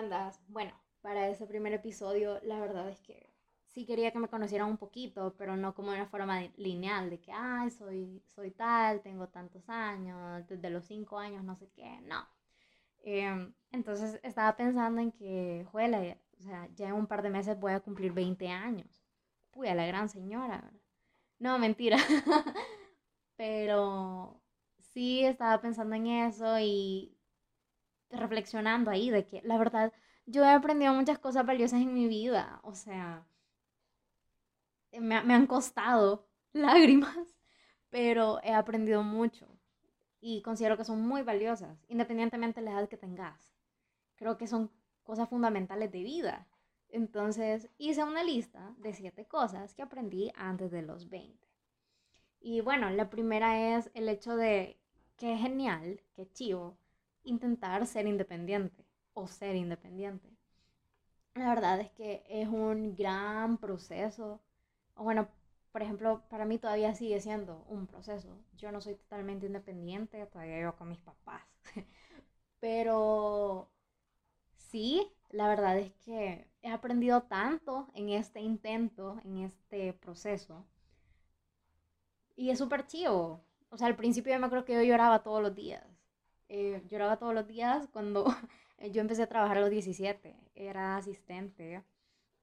andas? Bueno, para ese primer episodio, la verdad es que sí quería que me conocieran un poquito, pero no como de una forma lineal, de que, ay, soy, soy tal, tengo tantos años, desde los cinco años, no sé qué, no. Em, entonces estaba pensando en que, juela, o sea, ya en un par de meses voy a cumplir 20 años. Puya, la gran señora, ¿verdad? No, mentira. pero sí estaba pensando en eso y reflexionando ahí de que la verdad yo he aprendido muchas cosas valiosas en mi vida, o sea, me, han costado lágrimas, pero he aprendido mucho y considero que son muy valiosas, independientemente de la edad que tengas. Creo que son cosas fundamentales de vida. Entonces hice una lista de siete cosas que aprendí antes de los 20. Y bueno, la primera es el hecho de que es genial, que chivo, intentar ser independiente o ser independiente. La verdad es que es un gran proceso. O bueno, por ejemplo, para mí todavía sigue siendo un proceso. Yo no soy totalmente independiente, todavía vivo con mis papás. Pero sí, la verdad es que he aprendido tanto en este intento, en este proceso. Y es súper chivo. O sea, al principio yo me acuerdo que yo lloraba todos los días. Eh, lloraba todos los días cuando yo empecé a trabajar a los 17. Era asistente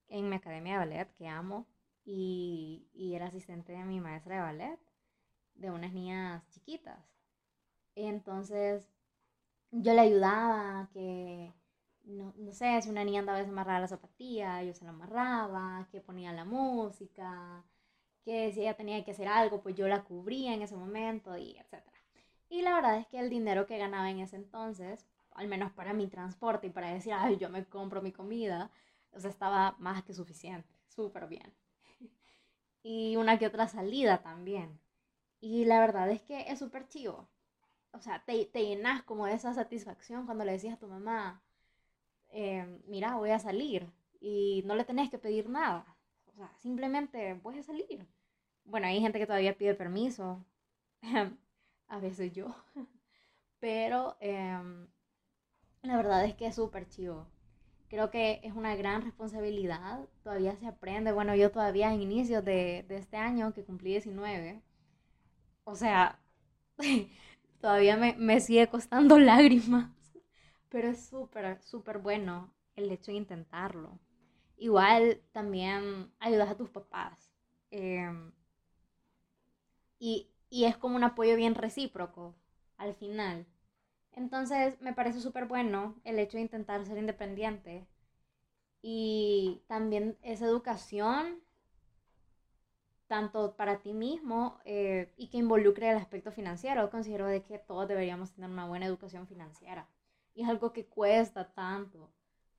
en mi academia de ballet, que amo, y, y era asistente de mi maestra de ballet, de unas niñas chiquitas. Entonces, yo le ayudaba, que, no, no sé, si una niña andaba desamarrada la zapatilla, yo se la amarraba, que ponía la música, que si ella tenía que hacer algo, pues yo la cubría en ese momento, y etc. Y la verdad es que el dinero que ganaba en ese entonces, al menos para mi transporte y para decir, ay, yo me compro mi comida, o sea, estaba más que suficiente, súper bien. y una que otra salida también. Y la verdad es que es súper chivo. O sea, te, te, llenas como de esa satisfacción cuando le decías a tu mamá, eh, mira, voy a salir y no le tenés que pedir nada. O sea, simplemente voy a salir. Bueno, hay gente que todavía pide permiso. a veces yo. Pero em, la verdad es que es súper chivo. Creo que es una gran responsabilidad. Todavía se aprende. Bueno, yo todavía en inicios de, de este año, que cumplí 19, o sea, todavía me, me sigue costando lágrimas. Pero es súper, súper bueno el hecho de intentarlo. Igual también ayudas a tus papás. Em, y y es como un apoyo bien recíproco al final. Entonces me parece súper bueno el hecho de intentar ser independiente y también esa educación tanto para ti mismo eh, y que involucre el aspecto financiero. Considero de que todos deberíamos tener una buena educación financiera y es algo que cuesta tanto.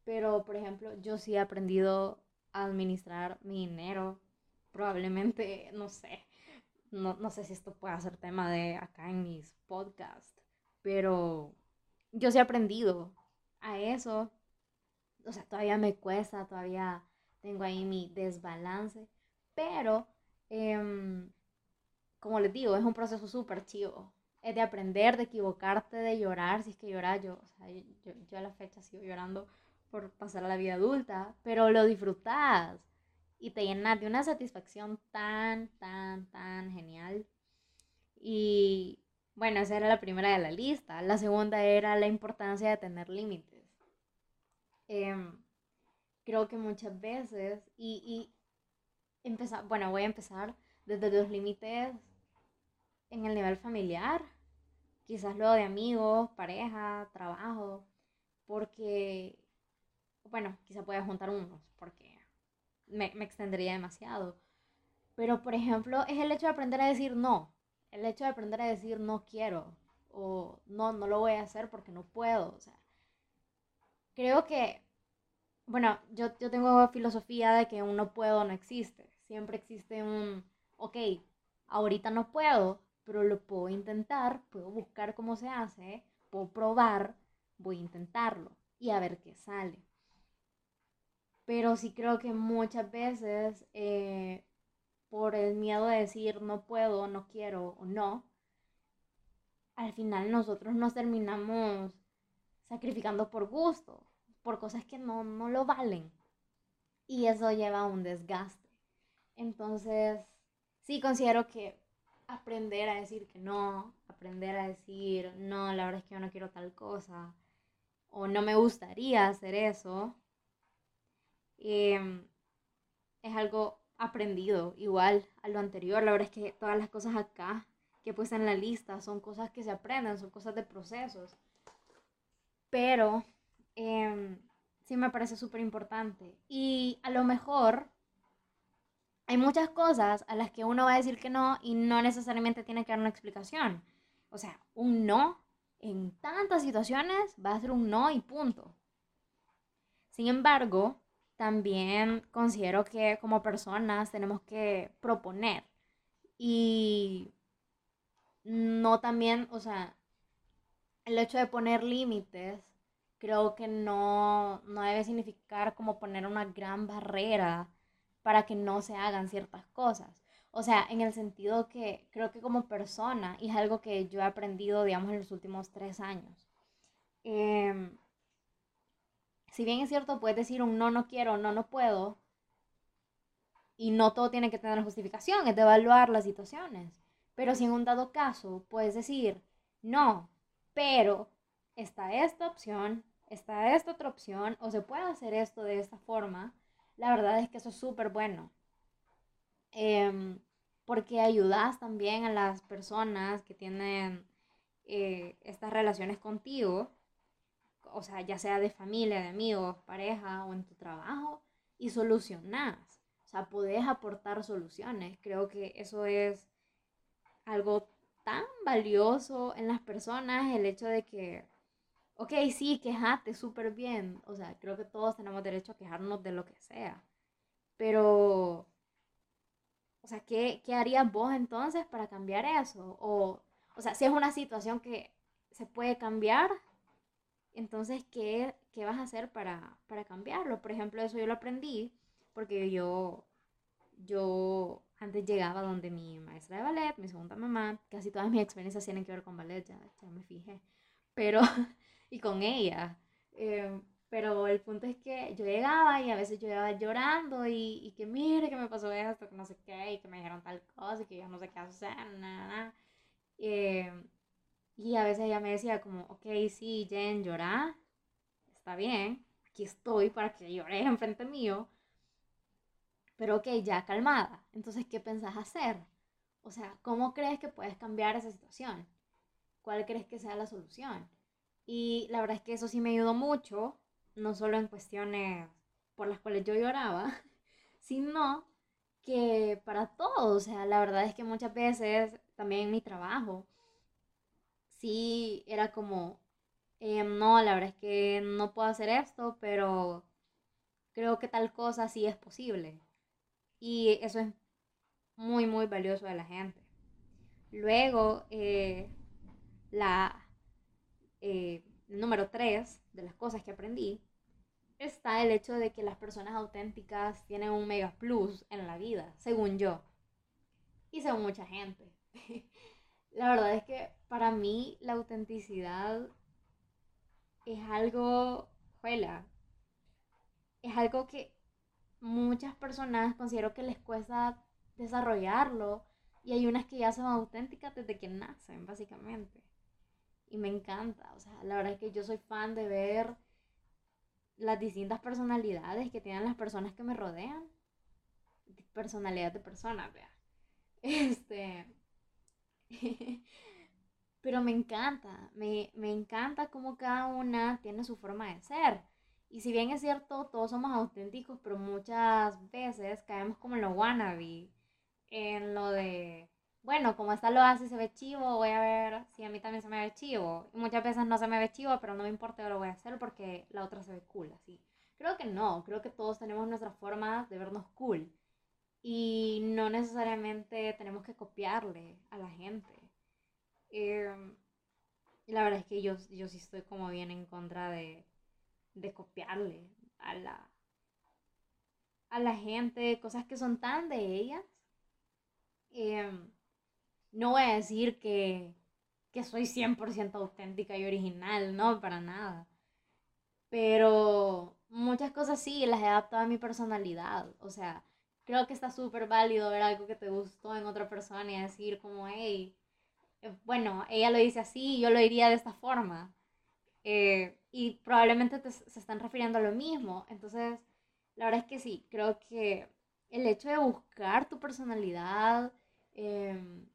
Pero, por ejemplo, yo sí he aprendido a administrar mi dinero. Probablemente, no sé, no, no sé si esto puede ser tema de acá en mis podcasts, pero yo sí he aprendido a eso. O sea, todavía me cuesta, todavía tengo ahí mi desbalance, pero em, como les digo, es un proceso súper chivo. Es de aprender, de equivocarte, de llorar, si es que lloras, yo, o sea, yo, yo a la fecha sigo llorando por pasar a la vida adulta, pero lo disfrutas y te llenas de una satisfacción tan, tan, tan genial. Y bueno, esa era la primera de la lista. La segunda era la importancia de tener límites. Em, creo que muchas veces, y, y empezar, bueno, voy a empezar desde los límites en el nivel familiar, quizás luego de amigos, pareja, trabajo, porque, bueno, quizás pueda juntar unos, porque me, me extendería demasiado. Pero, por ejemplo, es el hecho de aprender a decir no. El hecho de aprender a decir no quiero. O no, no lo voy a hacer porque no puedo. O sea, creo que, bueno, yo, yo tengo filosofía de que un no puedo no existe. Siempre existe un, ok, ahorita no puedo, pero lo puedo intentar, puedo buscar cómo se hace, puedo probar, voy a intentarlo y a ver qué sale pero sí creo que muchas veces eh, por el miedo de decir no puedo, no quiero o no, al final nosotros nos terminamos sacrificando por gusto, por cosas que no, no lo valen. Y eso lleva a un desgaste. Entonces, sí considero que aprender a decir que no, aprender a decir, no, la verdad es que yo no quiero tal cosa, o no me gustaría hacer eso, em, es algo aprendido igual a lo anterior. La verdad es que todas las cosas acá que puse en la lista son cosas que se aprenden, son cosas de procesos. Pero em, sí me parece súper importante. Y a lo mejor hay muchas cosas a las que uno va a decir que no y no necesariamente tiene que dar una explicación. O sea, un no en tantas situaciones va a ser un no y punto. Sin embargo, también considero que como personas tenemos que proponer y no también, o sea, el hecho de poner límites creo que no, no debe significar como poner una gran barrera para que no se hagan ciertas cosas. O sea, en el sentido que creo que como persona, y es algo que yo he aprendido, digamos, en los últimos tres años, em, si bien es cierto, puedes decir un no, no quiero, no, no puedo, y no todo tiene que tener justificación, es de evaluar las situaciones. Pero si en un dado caso puedes decir, no, pero está esta opción, está esta otra opción, o se puede hacer esto de esta forma, la verdad es que eso es súper bueno. Em, porque ayudas también a las personas que tienen eh, estas relaciones contigo, o sea, ya sea de familia, de amigos, pareja o en tu trabajo, y solucionas. O sea, podés aportar soluciones. Creo que eso es algo tan valioso en las personas, el hecho de que, ok, sí, quejate súper bien. O sea, creo que todos tenemos derecho a quejarnos de lo que sea. Pero o sea, ¿qué, ¿qué harías vos entonces para cambiar eso? O, o sea, si es una situación que se puede cambiar, entonces, ¿qué, qué vas a hacer para, para cambiarlo? Por ejemplo, eso yo lo aprendí porque yo, yo antes llegaba donde mi maestra de ballet, mi segunda mamá, casi todas mis experiencias tienen que ver con ballet, ya, ya me fijé, pero, y con ella. Eh, pero el punto es que yo llegaba y a veces yo llegaba llorando y, y que mire que me pasó esto, que no sé qué, y que me dijeron tal cosa y que yo no sé qué hacer, nada. Eh, y a veces ella me decía como, ok, sí, Jen, llora, está bien, aquí estoy para que llores enfrente mío, pero ok, ya calmada. Entonces, ¿qué pensás hacer? O sea, ¿cómo crees que puedes cambiar esa situación? ¿Cuál crees que sea la solución? Y la verdad es que eso sí me ayudó mucho no solo en cuestiones por las cuales yo lloraba, sino que para todo, o sea, la verdad es que muchas veces también en mi trabajo, sí era como, eh, no, la verdad es que no puedo hacer esto, pero creo que tal cosa sí es posible. Y eso es muy, muy valioso de la gente. Luego, eh, la eh, número tres de las cosas que aprendí está el hecho de que las personas auténticas tienen un mega plus en la vida, según yo. Y según mucha gente. la verdad es que para mí la autenticidad es algo, juela, es algo que muchas personas considero que les cuesta desarrollarlo y hay unas que ya son auténticas desde que nacen, básicamente. Y me encanta, o sea, la verdad es que yo soy fan de ver las distintas personalidades que tienen las personas que me rodean. Personalidad de personas, vea. Este. Pero me encanta, me, me encanta cómo cada una tiene su forma de ser. Y si bien es cierto, todos somos auténticos, pero muchas veces caemos como en lo wannabe, en lo de bueno, como esta lo hace y se ve chivo, voy a ver si a mí también se me ve chivo. Y muchas veces no se me ve chivo, pero no me importa, yo lo voy a hacer porque la otra se ve cool, así. Creo que no, creo que todos tenemos nuestra forma de vernos cool. Y no necesariamente tenemos que copiarle a la gente. Em, y la verdad es que yo, yo sí estoy como bien en contra de, de copiarle a la, a la gente cosas que son tan de ellas. Eh, no voy a decir que, que soy 100% auténtica y original, no, para nada. Pero muchas cosas sí, las he adaptado a mi personalidad. O sea, creo que está súper válido ver algo que te gustó en otra persona y decir como, hey, eh, bueno, ella lo dice así, yo lo diría de esta forma. Eh, y probablemente se están refiriendo a lo mismo. Entonces, la verdad es que sí, creo que el hecho de buscar tu personalidad em,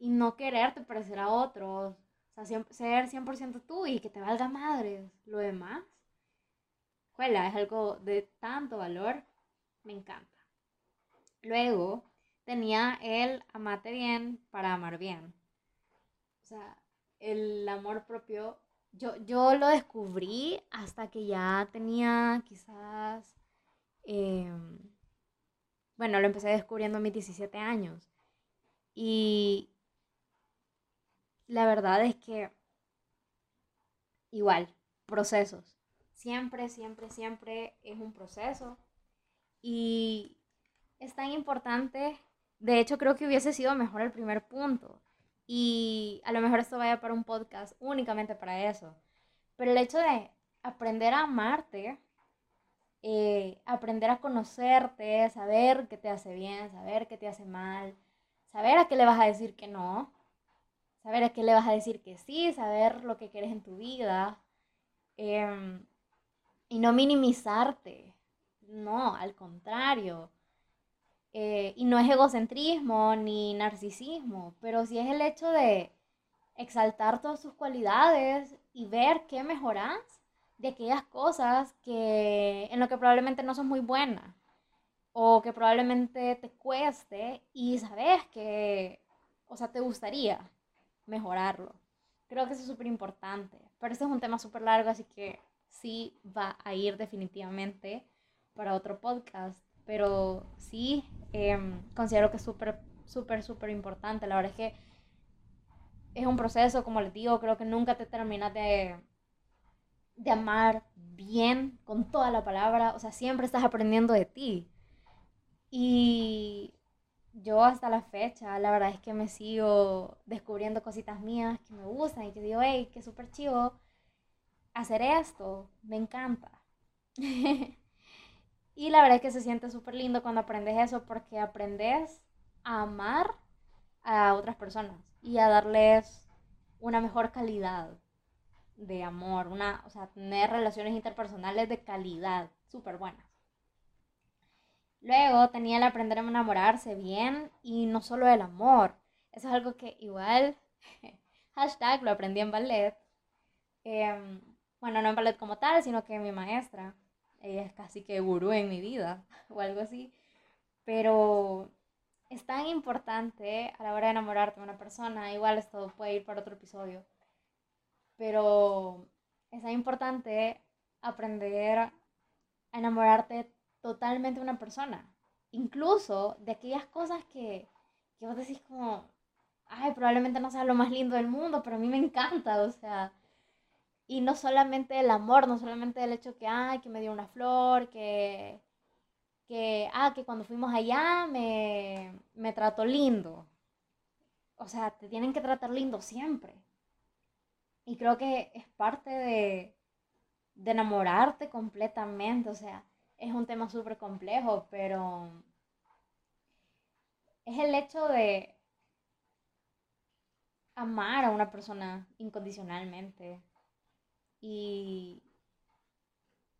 y no quererte parecer a otros, o sea, ser 100% tú y que te valga madre lo demás, juela, es algo de tanto valor, me encanta. Luego tenía el amate bien para amar bien. O sea, el amor propio, yo, yo lo descubrí hasta que ya tenía quizás, em, bueno, lo empecé descubriendo a mis 17 años. Y la verdad es que igual, procesos. Siempre, siempre, siempre es un proceso. Y es tan importante, de hecho creo que hubiese sido mejor el primer punto. Y a lo mejor esto vaya para un podcast únicamente para eso. Pero el hecho de aprender a amarte, eh, aprender a conocerte, saber qué te hace bien, saber qué te hace mal, saber a qué le vas a decir que no, saber a qué le vas a decir que sí, saber lo que quieres en tu vida em, y no minimizarte, no, al contrario. Eh, y no es egocentrismo ni narcisismo, pero sí es el hecho de exaltar todas sus cualidades y ver qué mejoras de aquellas cosas que en lo que probablemente no son muy buenas o que probablemente te cueste y sabes que, o sea, te gustaría mejorarlo. Creo que eso es súper importante, pero este es un tema súper largo, así que sí va a ir definitivamente para otro podcast, pero sí em, considero que es súper, súper, súper importante. La verdad es que es un proceso, como les digo, creo que nunca te terminas de, de amar bien con toda la palabra, o sea, siempre estás aprendiendo de ti. Y yo hasta la fecha, la verdad es que me sigo descubriendo cositas mías que me gustan y que digo, hey, qué súper chivo hacer esto, me encanta. y la verdad es que se siente súper lindo cuando aprendes eso porque aprendes a amar a otras personas y a darles una mejor calidad de amor, una, o sea, tener relaciones interpersonales de calidad, súper buenas. Luego tenía el aprender a enamorarse bien y no solo el amor. Eso es algo que igual, hashtag, lo aprendí en ballet. Em, bueno, no en ballet como tal, sino que mi maestra, ella es casi que gurú en mi vida o algo así. Pero es tan importante a la hora de enamorarte de una persona, igual esto puede ir para otro episodio, pero es tan importante aprender a enamorarte totalmente una persona. Incluso de aquellas cosas que, que vos decís como, ay, probablemente no sea lo más lindo del mundo, pero a mí me encanta, o sea, y no solamente el amor, no solamente el hecho que, ay, que me dio una flor, que, que, ah, que cuando fuimos allá me, me trató lindo. O sea, te tienen que tratar lindo siempre. Y creo que es parte de, de enamorarte completamente, o sea, es un tema súper complejo, pero es el hecho de amar a una persona incondicionalmente y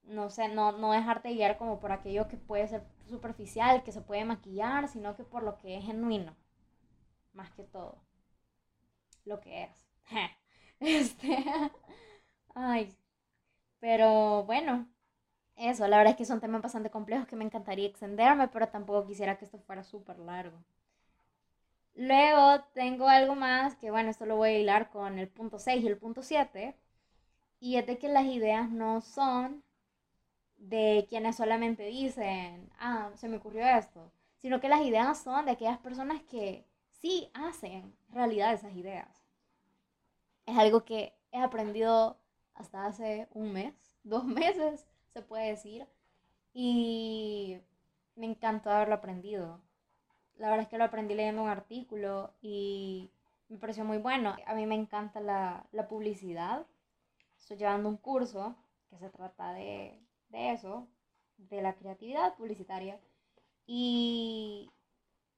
no sé, no, no dejarte guiar como por aquello que puede ser superficial, que se puede maquillar, sino que por lo que es genuino, más que todo, lo que es. este, ay, pero bueno, eso, la verdad es que son temas bastante complejos que me encantaría extenderme, pero tampoco quisiera que esto fuera súper largo. Luego tengo algo más que, bueno, esto lo voy a hilar con el punto 6 y el punto 7. Y es de que las ideas no son de quienes solamente dicen, ah, se me ocurrió esto, sino que las ideas son de aquellas personas que sí hacen realidad esas ideas. Es algo que he aprendido hasta hace un mes, dos meses, se puede decir. Y me encantó haberlo aprendido. La verdad es que lo aprendí leyendo un artículo y me pareció muy bueno. A mí me encanta la, la publicidad. Estoy llevando un curso que se trata de, de eso, de la creatividad publicitaria. Y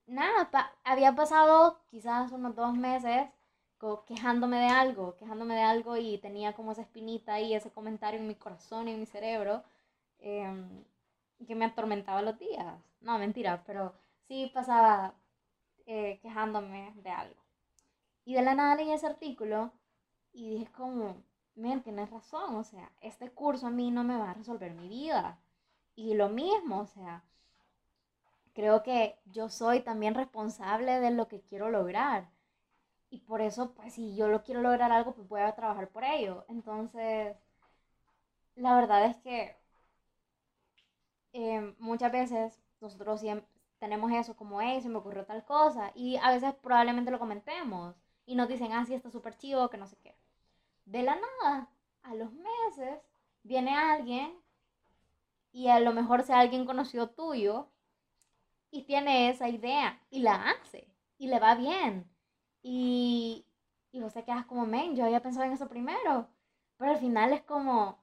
nada, había pasado quizás unos dos meses quejándome de algo, quejándome de algo y tenía como esa espinita y ese comentario en mi corazón y en mi cerebro em, que me atormentaba los días. No, mentira, pero sí pasaba eh, quejándome de algo. Y de la nada leí ese artículo y dije como, men, tienes razón, o sea, este curso a mí no me va a resolver mi vida. Y lo mismo, o sea, creo que yo soy también responsable de lo que quiero lograr. Y por eso, pues si yo lo quiero lograr algo, pues voy a trabajar por ello. Entonces, la verdad es que em, muchas veces nosotros tenemos eso como, hey, se me ocurrió tal cosa. Y a veces probablemente lo comentemos. Y nos dicen, ah, sí, está súper chido, que no sé qué. De la nada, a los meses, viene alguien y a lo mejor sea alguien conocido tuyo y tiene esa idea y la hace y le va bien. Y, y vos te quedas como, men, yo había pensado en eso primero. Pero al final es como,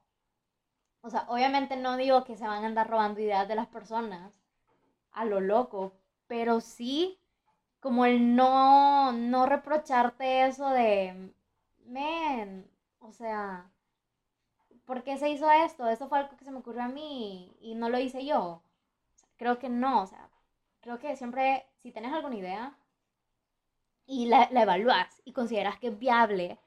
o sea, obviamente no digo que se van a andar robando ideas de las personas a lo loco, pero sí como el no, no reprocharte eso de, men, o sea, ¿por qué se hizo esto? Eso fue algo que se me ocurrió a mí y no lo hice yo. creo que no, o sea, creo que siempre, si tienes alguna idea y la, la evalúas y consideras que es viable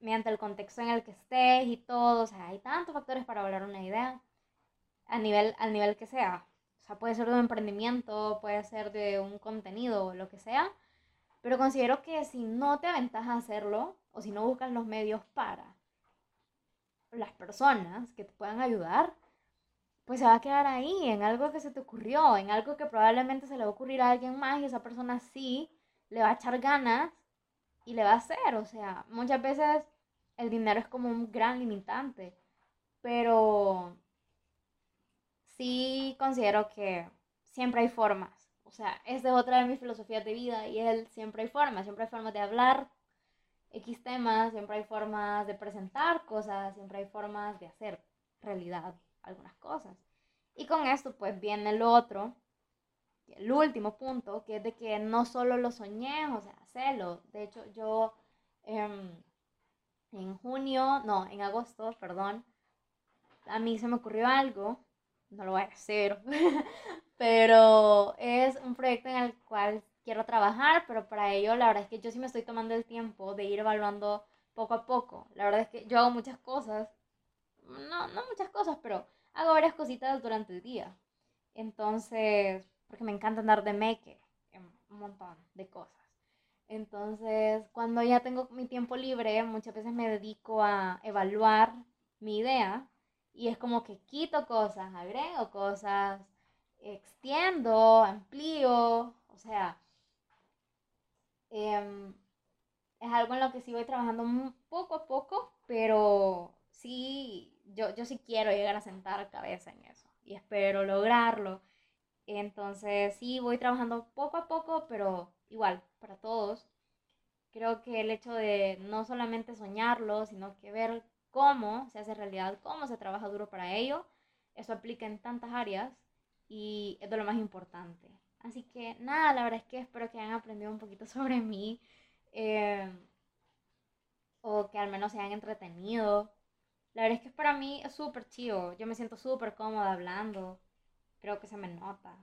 mediante el contexto en el que estés y todo, o sea, hay tantos factores para evaluar una idea a nivel, al nivel que sea. O sea, puede ser de un emprendimiento, puede ser de un contenido, lo que sea. Pero considero que si no te aventas a hacerlo, o si no buscas los medios para las personas que te puedan ayudar, pues se va a quedar ahí, en algo que se te ocurrió, en algo que probablemente se le va a ocurrir a alguien más y esa persona sí le va a echar ganas y le va a hacer. O sea, muchas veces el dinero es como un gran limitante, pero sí considero que siempre hay formas. O sea, esa es otra de mis filosofías de vida y él siempre hay formas, siempre hay formas de hablar X temas, siempre hay formas de presentar cosas, siempre hay formas de hacer realidad algunas cosas. Y con esto pues viene el otro, el último punto, que es de que no solo lo soñé, o sea, hacerlo. De hecho, yo em, en junio, no, en agosto, perdón, a mí se me ocurrió algo no lo voy a hacer, pero es un proyecto en el cual quiero trabajar, pero para ello la verdad es que yo sí me estoy tomando el tiempo de ir evaluando poco a poco. La verdad es que yo hago muchas cosas, no, no muchas cosas, pero hago varias cositas durante el día. Entonces, porque me encanta andar de en un montón de cosas. Entonces, cuando ya tengo mi tiempo libre, muchas veces me dedico a evaluar mi idea y es como que quito cosas, agrego cosas, extiendo, amplío, o sea, em, es algo en lo que sí voy trabajando poco a poco, pero sí, yo, yo sí quiero llegar a sentar cabeza en eso y espero lograrlo. Entonces sí, voy trabajando poco a poco, pero igual, para todos. Creo que el hecho de no solamente soñarlo, sino que ver cómo se hace realidad, cómo se trabaja duro para ello. Eso aplica en tantas áreas y es de lo más importante. Así que nada, la verdad es que espero que hayan aprendido un poquito sobre mí eh, o que al menos se hayan entretenido. La verdad es que para mí es súper chido, yo me siento súper cómoda hablando, creo que se me nota.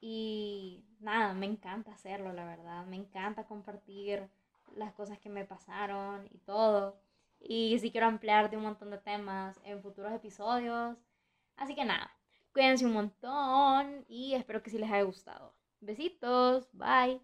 Y nada, me encanta hacerlo, la verdad, me encanta compartir las cosas que me pasaron y todo. Y sí quiero ampliar de un montón de temas en futuros episodios. Así que nada, cuídense un montón y espero que sí les haya gustado. Besitos, bye.